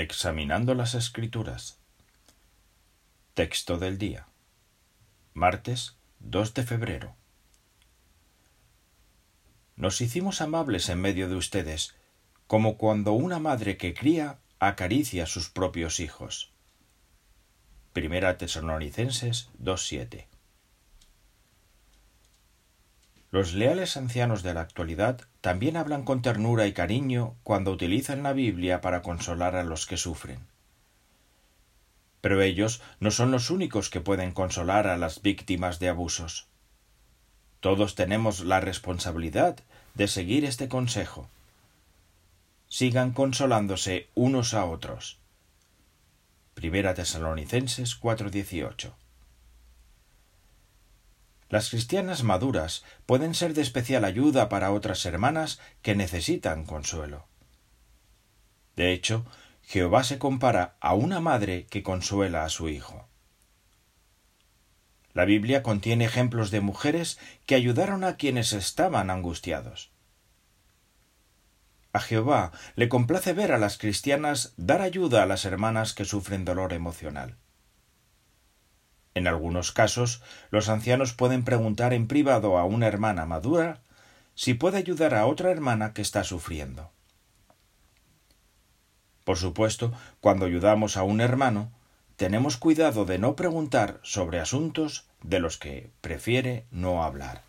Examinando las Escrituras. Texto del día. Martes 2 de febrero. Nos hicimos amables en medio de ustedes, como cuando una madre que cría acaricia a sus propios hijos. Primera Tesalonicenses 2.7. Los leales ancianos de la actualidad también hablan con ternura y cariño cuando utilizan la Biblia para consolar a los que sufren. Pero ellos no son los únicos que pueden consolar a las víctimas de abusos. Todos tenemos la responsabilidad de seguir este consejo. Sigan consolándose unos a otros. Primera Tesalonicenses 4:18 las cristianas maduras pueden ser de especial ayuda para otras hermanas que necesitan consuelo. De hecho, Jehová se compara a una madre que consuela a su hijo. La Biblia contiene ejemplos de mujeres que ayudaron a quienes estaban angustiados. A Jehová le complace ver a las cristianas dar ayuda a las hermanas que sufren dolor emocional. En algunos casos, los ancianos pueden preguntar en privado a una hermana madura si puede ayudar a otra hermana que está sufriendo. Por supuesto, cuando ayudamos a un hermano, tenemos cuidado de no preguntar sobre asuntos de los que prefiere no hablar.